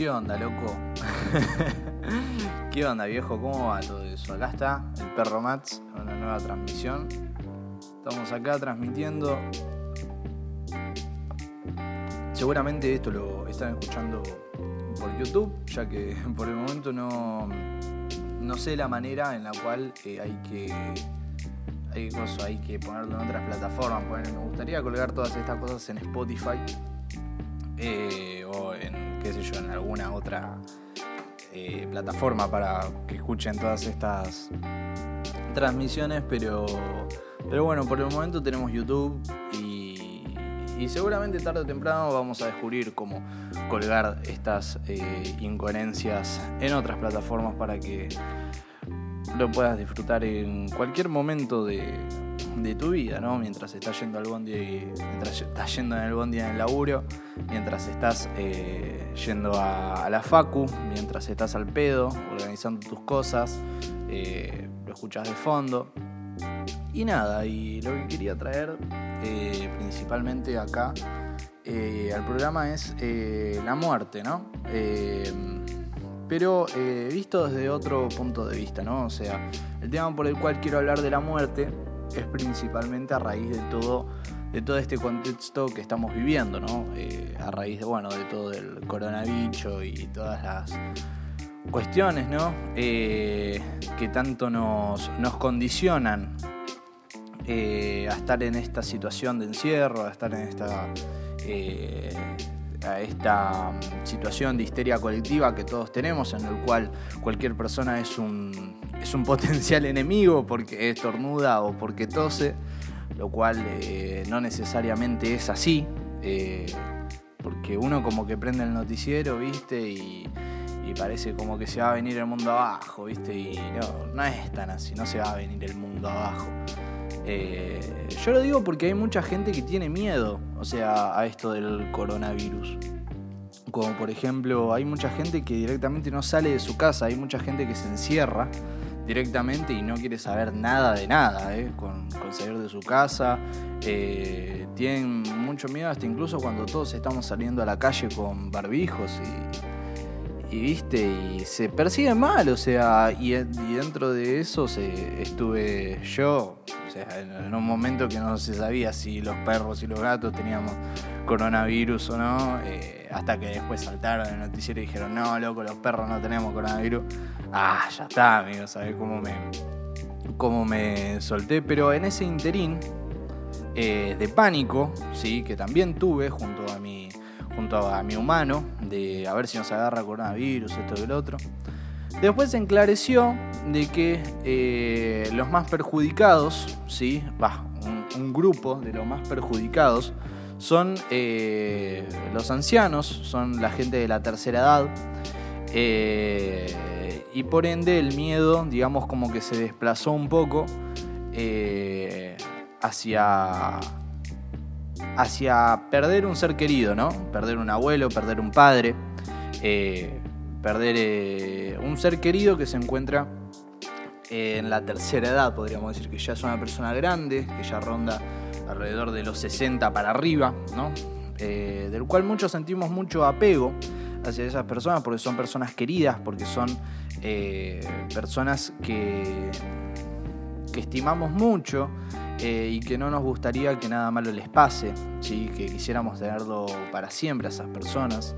¿Qué onda, loco? ¿Qué onda, viejo? ¿Cómo va todo eso? Acá está el perro Mats una nueva transmisión. Estamos acá transmitiendo. Seguramente esto lo están escuchando por YouTube, ya que por el momento no, no sé la manera en la cual eh, hay que hay, cosa, hay que ponerlo en otras plataformas. Bueno, me gustaría colgar todas estas cosas en Spotify eh, o en, qué sé yo, en alguna otra eh, plataforma para que escuchen todas estas transmisiones, pero, pero bueno, por el momento tenemos YouTube y, seguramente tarde o temprano vamos a descubrir cómo colgar estas eh, incoherencias en otras plataformas para que lo puedas disfrutar en cualquier momento de, de tu vida, ¿no? Mientras estás yendo al bondi, estás yendo en el bondi en el laburo, mientras estás eh, yendo a, a, la facu, mientras estás al pedo, organizando tus cosas, eh, lo escuchas de fondo. Y nada, y lo que quería traer eh, principalmente acá al programa es la muerte, ¿no? pero visto desde otro punto de vista, ¿no? O sea, el tema por el cual quiero hablar de la muerte es principalmente a raíz de todo, de todo este contexto que estamos viviendo, ¿no? Eh, a raíz de, bueno, de todo el coronavirus y todas las cuestiones, ¿no? Eh, que tanto nos, nos condicionan eh, a estar en esta situación de encierro, a estar en esta a esta mm, situación de histeria colectiva que todos tenemos, en el cual cualquier persona es un, es un potencial enemigo porque estornuda o porque tose, lo cual eh, no necesariamente es así, eh, porque uno como que prende el noticiero, ¿viste? Y, y, parece como que se va a venir el mundo abajo, ¿viste? Y no, no es tan así, no se va a venir el mundo abajo. Eh, yo lo digo porque hay mucha gente que tiene miedo, o sea, a esto del coronavirus. Como por ejemplo, hay mucha gente que directamente no sale de su casa, hay mucha gente que se encierra directamente y no quiere saber nada de nada, ¿eh? con, salir de su casa. Eh, tienen mucho miedo hasta incluso cuando todos estamos saliendo a la calle con barbijos y, y viste, y se percibe mal, o sea, y, dentro de eso estuve yo, o sea, en, un momento que no se sabía si los perros y los gatos teníamos coronavirus o no, eh, hasta que después saltaron el noticiero y dijeron, no, loco, los perros no tenemos coronavirus. Ah, ya está, amigo, ¿sabes cómo me, cómo me solté? Pero en ese interín eh, de pánico, sí, que también tuve junto a mi junto a mi humano, de a ver si nos agarra coronavirus, esto y el otro. Después se enclareció de que eh, los más perjudicados, ¿sí? Va, un, grupo de los más perjudicados son eh, los ancianos, son la gente de la tercera edad. Eh, y por ende el miedo, digamos, como que se desplazó un poco hacia, hacia perder un ser querido, ¿no? Perder un abuelo, perder un padre perder eh, un ser querido que se encuentra en la tercera edad, podríamos decir que ya es una persona grande, que ya ronda alrededor de los 60 para arriba, ¿no? Eh, del cual muchos sentimos mucho apego hacia esas personas, porque son personas queridas, porque son eh, personas que, que estimamos mucho y que no nos gustaría que nada malo les pase, ¿sí? que quisiéramos tenerlo para siempre a esas personas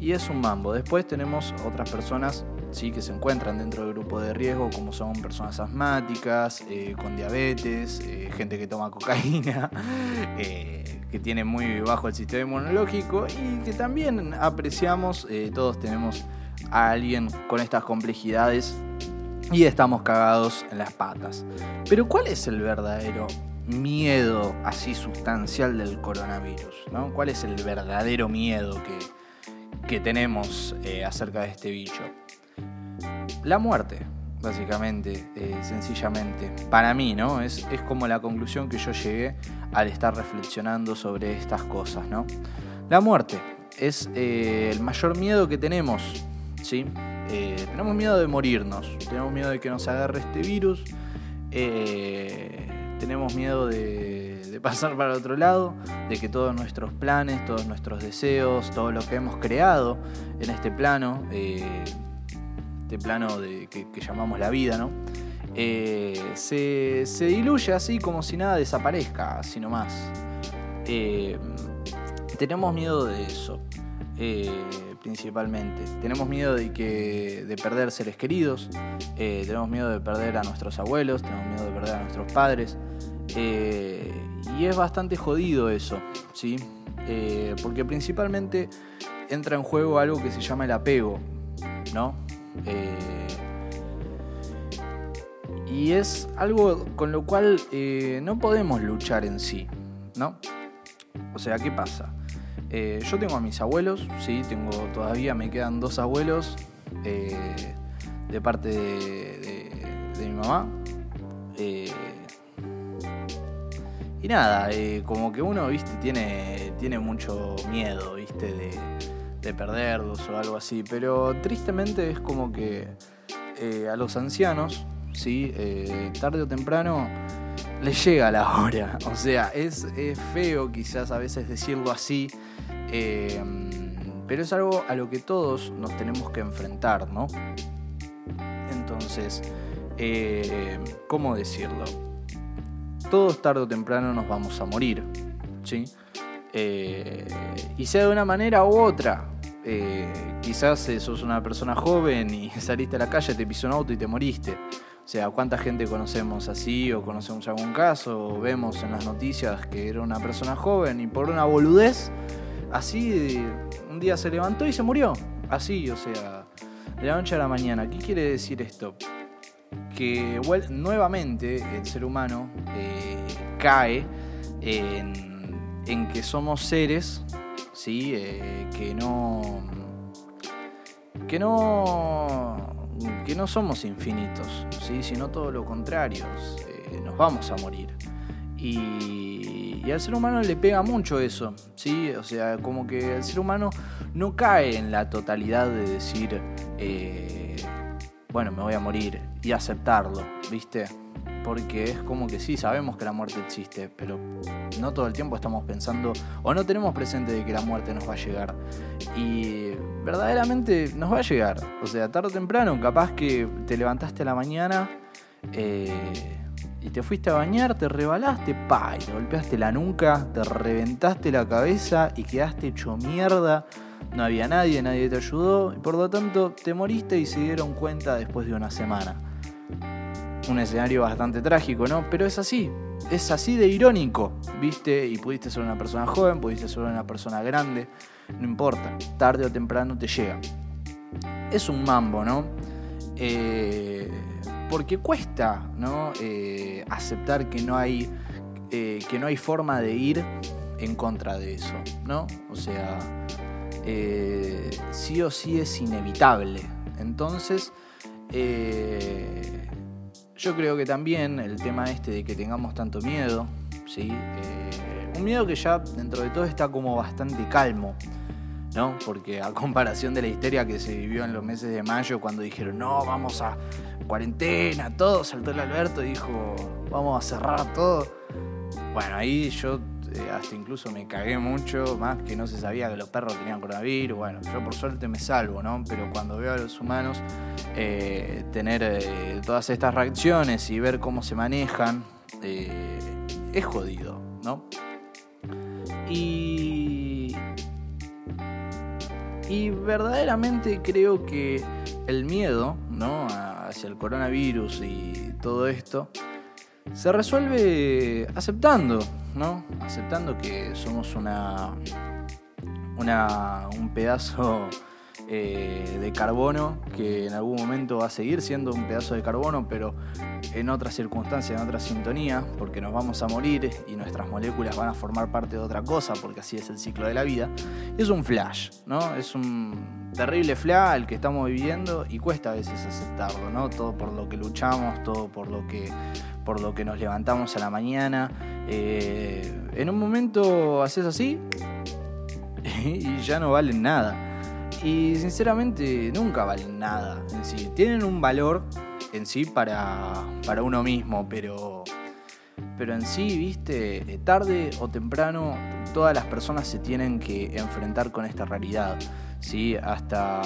y es un mambo. Después tenemos otras personas sí, que se encuentran dentro del grupo de riesgo, como son personas asmáticas, eh, con diabetes, eh, gente que toma cocaína, eh, que tiene muy bajo el sistema inmunológico y que también apreciamos, todos tenemos a alguien con estas complejidades y estamos cagados en las patas. Pero ¿cuál es el verdadero miedo así sustancial del coronavirus? ¿no? ¿Cuál es el verdadero miedo que, que tenemos eh, acerca de este bicho? La muerte, básicamente, eh, sencillamente. Para mí, ¿no? Es, es, como la conclusión que yo llegué al estar reflexionando sobre estas cosas, ¿no? La muerte es eh, el mayor miedo que tenemos, ¿sí? Eh, tenemos miedo de morirnos, tenemos miedo de que nos agarre este virus, tenemos miedo de, pasar para otro lado, de que todos nuestros planes, todos nuestros deseos, todo lo que hemos creado en este plano, este plano de, que, llamamos la vida, ¿no? Eh, se, diluye así como si nada desaparezca, así nomás. Eh, tenemos miedo de eso, eh, principalmente. Tenemos miedo de, que, de perder seres queridos, tenemos miedo de perder a nuestros abuelos, tenemos miedo de perder a nuestros padres. y es bastante jodido eso, ¿sí? porque principalmente entra en juego algo que se llama el apego, ¿no? Eh, y es algo con lo cual eh, no podemos luchar en sí, ¿no? O sea, ¿qué pasa? Eh, yo tengo a mis abuelos, sí, tengo todavía me quedan dos abuelos de parte de, mi mamá. y nada, como que uno, viste, tiene, tiene mucho miedo, viste, de, de perderlos o algo así, pero tristemente es como que eh, a los ancianos, ¿sí? Eh, tarde o temprano les llega la hora. O sea, es, feo quizás a veces decirlo así, eh, pero es algo a lo que todos nos tenemos que enfrentar, ¿no? Entonces, ¿cómo decirlo? Todos tarde o temprano nos vamos a morir, ¿sí? Eh, y sea de una manera u otra. Eh, quizás sos una persona joven y saliste a la calle, te pisó un auto y te moriste. O sea, ¿cuánta gente conocemos así o conocemos algún caso vemos en las noticias que era una persona joven y por una boludez, así un día se levantó y se murió? Así, o sea, de la noche a la mañana. ¿Qué quiere decir esto? Que nuevamente el ser humano eh, cae en en que somos seres, ¿sí? Eh, que no. que no. Que no somos infinitos, ¿sí? sino todo lo contrario, eh, nos vamos a morir. Y, y, al ser humano le pega mucho eso, ¿sí? O sea, como que el ser humano no cae en la totalidad de decir, eh, bueno, me voy a morir y aceptarlo, ¿viste? Porque es como que sí, sabemos que la muerte existe, pero no todo el tiempo estamos pensando o no tenemos presente de que la muerte nos va a llegar. Y verdaderamente nos va a llegar. O sea, tarde o temprano, capaz que te levantaste a la mañana eh, y te fuiste a bañar, te rebalaste, pa, y te golpeaste la nuca, te reventaste la cabeza y quedaste hecho mierda. No había nadie, nadie te ayudó y por lo tanto te moriste y se dieron cuenta después de una semana un escenario bastante trágico, ¿no? Pero es así, es así de irónico, ¿viste? Y pudiste ser una persona joven, pudiste ser una persona grande, no importa, tarde o temprano te llega. Es un mambo, ¿no? Eh, porque cuesta, ¿no? Eh, aceptar que no hay eh, que no hay forma de ir en contra de eso, ¿no? O sea, sí o sí es inevitable. Entonces, yo creo que también el tema este de que tengamos tanto miedo, ¿sí? Eh, un miedo que ya dentro de todo está como bastante calmo, ¿no? Porque a comparación de la histeria que se vivió en los meses de mayo cuando dijeron, no, vamos a cuarentena, todo, saltó el Alberto y dijo, vamos a cerrar todo. Bueno, ahí yo eh, hasta incluso me cagué mucho, más que no se sabía que los perros tenían coronavirus. Bueno, yo por suerte me salvo, ¿no? Pero cuando veo a los humanos eh, tener eh, todas estas reacciones y ver cómo se manejan, es jodido, ¿no? Y. Y verdaderamente creo que el miedo, ¿no? Hacia el coronavirus y todo esto se resuelve aceptando, ¿no? Aceptando que somos una, una un pedazo eh, de carbono que en algún momento va a seguir siendo un pedazo de carbono, pero en otras circunstancias, en otra sintonía, porque nos vamos a morir y nuestras moléculas van a formar parte de otra cosa, porque así es el ciclo de la vida. Es un flash, ¿no? Es un terrible flash el que estamos viviendo y cuesta a veces aceptarlo, ¿no? Todo por lo que luchamos, todo por lo que, por lo que nos levantamos a la mañana. Eh, en un momento haces así y ya no valen nada. Y sinceramente nunca valen nada en sí. Tienen un valor en sí para, para uno mismo, pero, pero en sí, viste, tarde o temprano todas las personas se tienen que enfrentar con esta realidad. ¿sí? Hasta,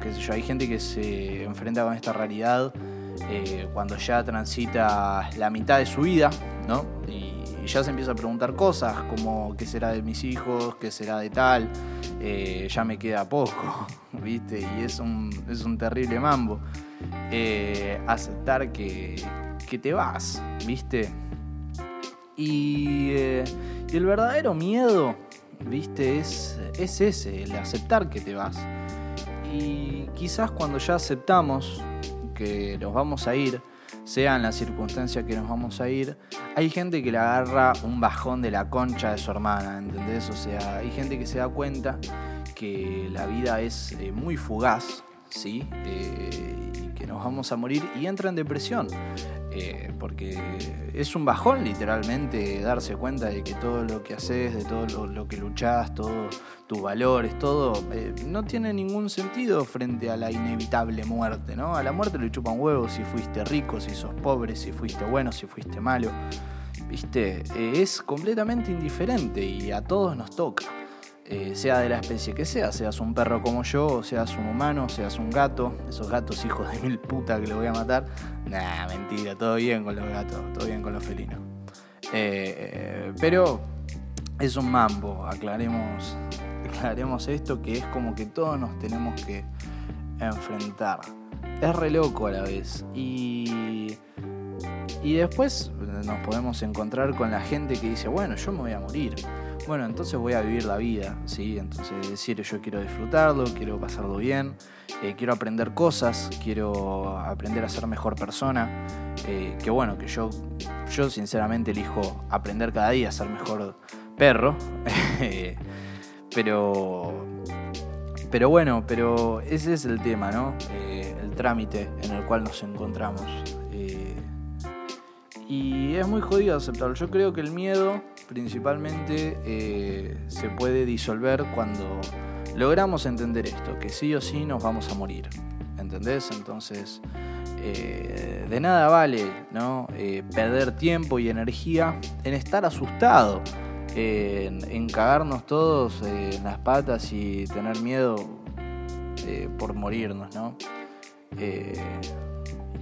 qué sé yo, hay gente que se enfrenta con esta realidad eh, cuando ya transita la mitad de su vida, ¿no? Ya se empieza a preguntar cosas como qué será de mis hijos, qué será de tal, eh, ya me queda poco, ¿viste? Y es un, es un terrible mambo. Eh, aceptar que, que, te vas, ¿viste? Y, y, el verdadero miedo, ¿viste? Es, es ese, el aceptar que te vas. Y quizás cuando ya aceptamos que nos vamos a ir, sea en la circunstancia que nos vamos a ir, hay gente que le agarra un bajón de la concha de su hermana, ¿entendés? O sea, hay gente que se da cuenta que la vida es eh, muy fugaz, ¿sí? Eh, y que nos vamos a morir y entra en depresión. Eh, porque es un bajón literalmente darse cuenta de que todo lo que haces, de todo lo, que luchás, todos tus valores, todo, eh, no tiene ningún sentido frente a la inevitable muerte, ¿no? A la muerte le chupan huevos si fuiste rico, si sos pobre, si fuiste bueno, si fuiste malo. ¿Viste? Es completamente indiferente y a todos nos toca. Eh, sea de la especie que sea, seas un perro como yo, seas un humano, seas un gato, esos gatos hijos de mil puta que lo voy a matar. Nah, mentira, todo bien con los gatos, todo bien con los felinos. Eh, pero es un mambo, aclaremos, aclaremos esto que es como que todos nos tenemos que enfrentar. Es re loco a la vez. Y, y después nos podemos encontrar con la gente que dice, bueno, yo me voy a morir bueno, entonces voy a vivir la vida, ¿sí? Entonces decir, yo quiero disfrutarlo, quiero pasarlo bien, eh, quiero aprender cosas, quiero aprender a ser mejor persona, eh, que bueno, que yo, yo sinceramente elijo aprender cada día a ser mejor perro, pero, pero bueno, pero ese es el tema, ¿no? Eh, el trámite en el cual nos encontramos. y es muy jodido aceptarlo. Yo creo que el miedo principalmente eh, se puede disolver cuando logramos entender esto, que sí o sí nos vamos a morir. ¿Entendés? Entonces, eh, de nada vale ¿no? Eh, perder tiempo y energía en estar asustado, en, cagarnos todos en las patas y tener miedo por morirnos, ¿no?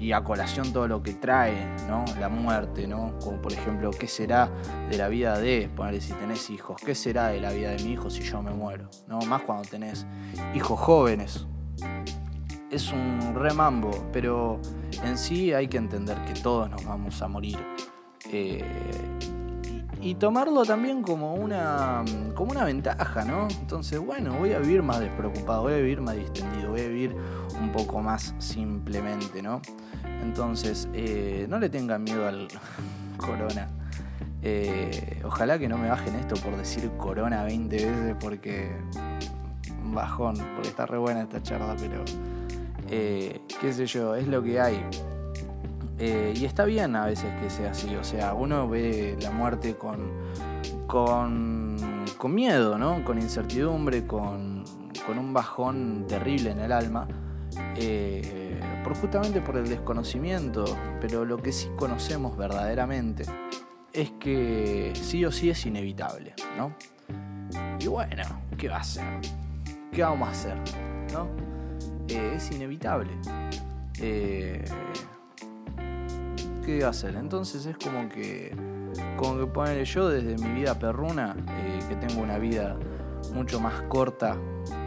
Y a colación todo lo que trae, ¿no? La muerte, ¿no? Como por ejemplo, ¿qué será de la vida de, ponerle si tenés hijos, qué será de la vida de mi hijo si yo me muero? ¿No? Más cuando tenés hijos jóvenes. Es un remambo, pero en sí hay que entender que todos nos vamos a morir. Eh, y tomarlo también como una, como una ventaja, ¿no? Entonces, bueno, voy a vivir más despreocupado, voy a vivir más distendido, voy a vivir un poco más simplemente, ¿no? Entonces, eh, no le tengan miedo al corona. Eh, ojalá que no me bajen esto por decir corona 20 veces porque bajón, porque está re buena esta charla, pero eh, qué sé yo, es lo que hay. Y está bien a veces que sea así, o sea, uno ve la muerte con, con, con miedo, ¿no? Con incertidumbre, con, con un bajón terrible en el alma. Eh, por justamente por el desconocimiento, pero lo que sí conocemos verdaderamente es que sí o sí es inevitable, ¿no? Y bueno, ¿qué va a ser? ¿Qué vamos a hacer? ¿No? Eh, es inevitable. Eh, ¿Qué hacer? Entonces es como que, como que ponerle yo desde mi vida perruna, que tengo una vida mucho más corta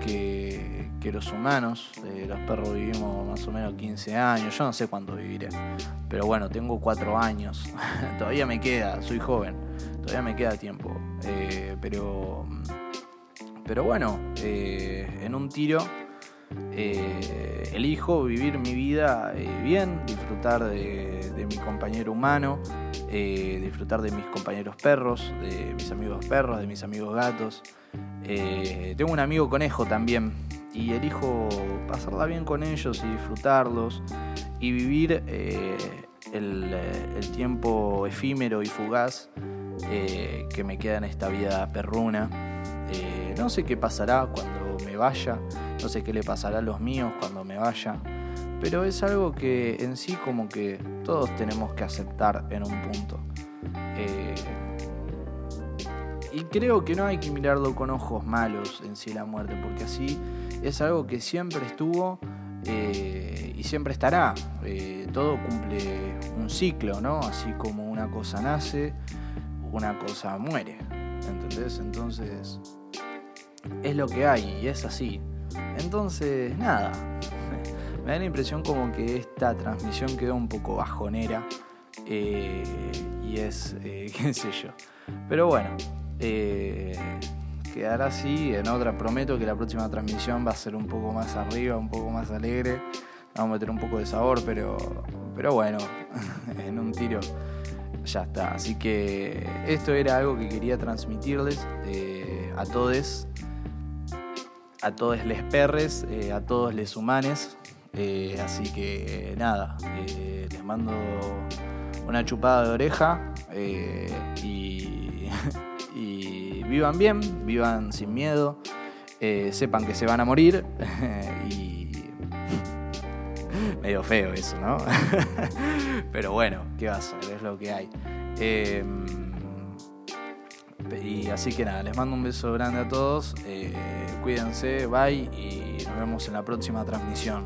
que que los humanos. Eh, los perros vivimos más o menos 15 años, yo no sé cuánto viviré. Pero bueno, tengo 4 años, todavía me queda, soy joven, todavía me queda tiempo. Eh, pero, pero bueno, eh, en un tiro eh, elijo vivir mi vida eh, bien, disfrutar de, mi compañero humano, eh, disfrutar de mis compañeros perros, de mis amigos perros, de mis amigos gatos. tengo un amigo conejo también y elijo pasarla bien con ellos y disfrutarlos y vivir el, tiempo efímero y fugaz que me queda en esta vida perruna. no sé qué pasará cuando vaya, no sé qué le pasará a los míos cuando me vaya, pero es algo que en sí como que todos tenemos que aceptar en un punto. Eh, y creo que no hay que mirarlo con ojos malos en sí la muerte, porque así es algo que siempre estuvo eh, y siempre estará. Eh, todo cumple un ciclo, ¿no? Así como una cosa nace, una cosa muere. ¿Entendés? Entonces, es lo que hay y es así. Entonces, nada, me da la impresión como que esta transmisión quedó un poco bajonera eh, y es, eh, qué sé yo. Pero bueno, eh, quedará así. En otra prometo que la próxima transmisión va a ser un poco más arriba, un poco más alegre. Vamos a meter un poco de sabor, pero, pero bueno, en un tiro ya está. Así que esto era algo que quería transmitirles a todos a todos les perres, eh, a todos les humanes. Eh, así que nada, eh, les mando una chupada de oreja y, vivan bien, vivan sin miedo, sepan que se van a morir y medio feo eso, ¿no? Pero bueno, ¿qué va a? Es lo que hay. Y así que nada, les mando un beso grande a todos, eh, cuídense, bye y nos vemos en la próxima transmisión.